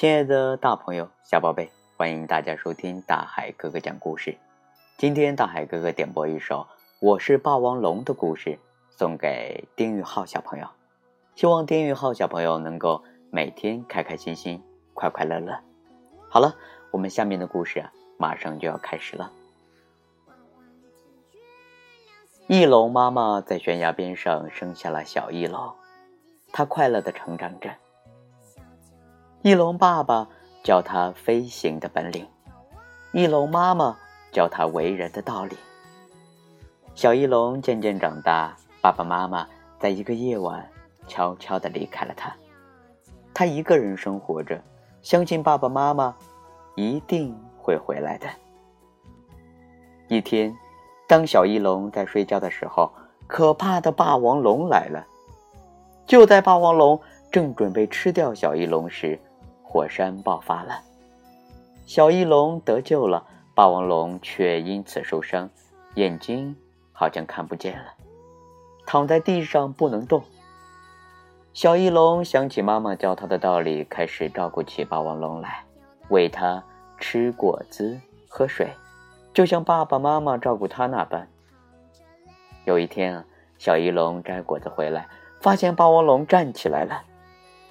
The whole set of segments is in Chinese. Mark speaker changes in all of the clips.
Speaker 1: 亲爱的大朋友、小宝贝，欢迎大家收听大海哥哥讲故事。今天大海哥哥点播一首《我是霸王龙》的故事，送给丁玉浩小朋友。希望丁玉浩小朋友能够每天开开心心、快快乐乐。好了，我们下面的故事啊，马上就要开始了。翼龙妈妈在悬崖边上生下了小翼龙，它快乐的成长着。翼龙爸爸教它飞行的本领，翼龙妈妈教它为人的道理。小翼龙渐渐长大，爸爸妈妈在一个夜晚悄悄地离开了它，它一个人生活着，相信爸爸妈妈一定会回来的。一天。当小翼龙在睡觉的时候，可怕的霸王龙来了。就在霸王龙正准备吃掉小翼龙时，火山爆发了，小翼龙得救了，霸王龙却因此受伤，眼睛好像看不见了，躺在地上不能动。小翼龙想起妈妈教他的道理，开始照顾起霸王龙来，喂它吃果子、喝水。就像爸爸妈妈照顾他那般。有一天啊，小翼龙摘果子回来，发现霸王龙站起来了，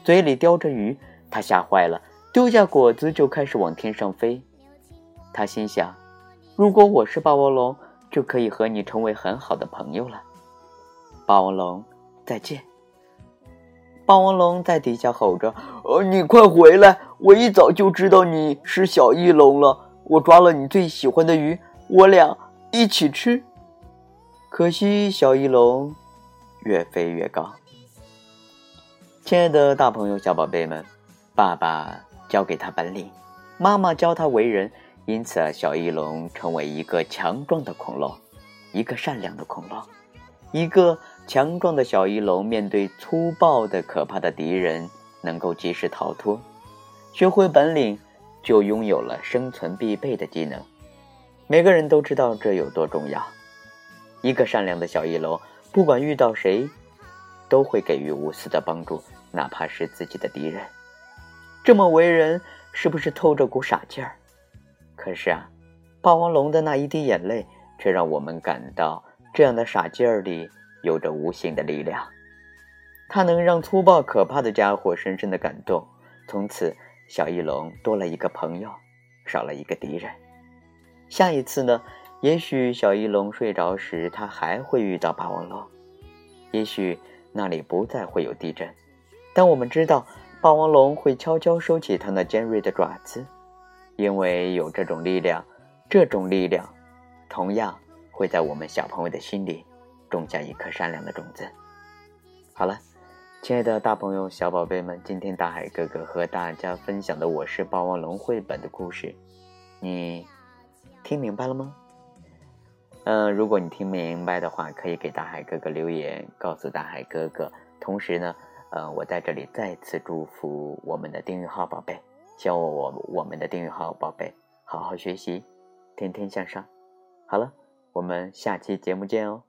Speaker 1: 嘴里叼着鱼。他吓坏了，丢下果子就开始往天上飞。他心想：如果我是霸王龙，就可以和你成为很好的朋友了。霸王龙，再见！霸王龙在底下吼着：“呃，你快回来！我一早就知道你是小翼龙了。”我抓了你最喜欢的鱼，我俩一起吃。可惜小翼龙越飞越高。亲爱的大朋友、小宝贝们，爸爸教给他本领，妈妈教他为人，因此小翼龙成为一个强壮的恐龙，一个善良的恐龙。一个强壮的小翼龙面对粗暴的、可怕的敌人，能够及时逃脱，学会本领。就拥有了生存必备的技能，每个人都知道这有多重要。一个善良的小翼龙，不管遇到谁，都会给予无私的帮助，哪怕是自己的敌人。这么为人，是不是透着股傻劲儿？可是啊，霸王龙的那一滴眼泪，却让我们感到这样的傻劲儿里有着无形的力量。它能让粗暴可怕的家伙深深的感动，从此。小翼龙多了一个朋友，少了一个敌人。下一次呢？也许小翼龙睡着时，他还会遇到霸王龙。也许那里不再会有地震，但我们知道，霸王龙会悄悄收起它那尖锐的爪子，因为有这种力量。这种力量，同样会在我们小朋友的心里种下一颗善良的种子。好了。亲爱的大朋友、小宝贝们，今天大海哥哥和大家分享的《我是霸王龙》绘本的故事，你听明白了吗？嗯，如果你听明白的话，可以给大海哥哥留言，告诉大海哥哥。同时呢，呃，我在这里再次祝福我们的订阅号宝贝，希望我我们的订阅号宝贝好好学习，天天向上。好了，我们下期节目见哦。